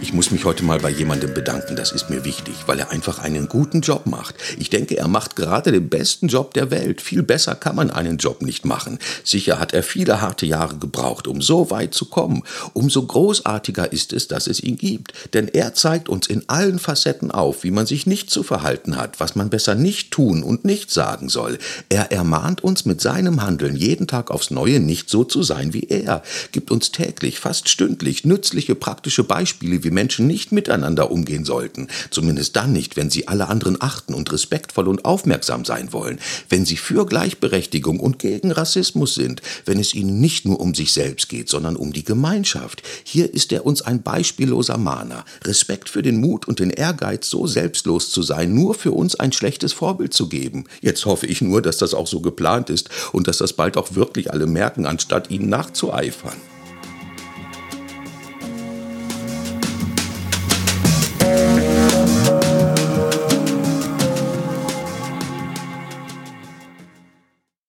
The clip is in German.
Ich muss mich heute mal bei jemandem bedanken, das ist mir wichtig, weil er einfach einen guten Job macht. Ich denke, er macht gerade den besten Job der Welt. Viel besser kann man einen Job nicht machen. Sicher hat er viele harte Jahre gebraucht, um so weit zu kommen. Umso großartiger ist es, dass es ihn gibt. Denn er zeigt uns in allen Facetten auf, wie man sich nicht zu verhalten hat, was man besser nicht tun und nicht sagen soll. Er ermahnt uns mit seinem Handeln jeden Tag aufs Neue nicht so zu sein wie er, gibt uns täglich, fast stündlich nützliche praktische Beispiele, wie Menschen nicht miteinander umgehen sollten, zumindest dann nicht, wenn sie alle anderen achten und respektvoll und aufmerksam sein wollen, wenn sie für Gleichberechtigung und gegen Rassismus sind, wenn es ihnen nicht nur um sich selbst geht, sondern um die Gemeinschaft. Hier ist er uns ein beispielloser Mahner. Respekt für den Mut und den Ehrgeiz, so selbstlos zu sein, nur für uns ein schlechtes Vorbild zu geben. Jetzt hoffe ich nur, dass das auch so geplant ist und dass das bald auch wirklich alle merken, anstatt ihnen nachzueifern.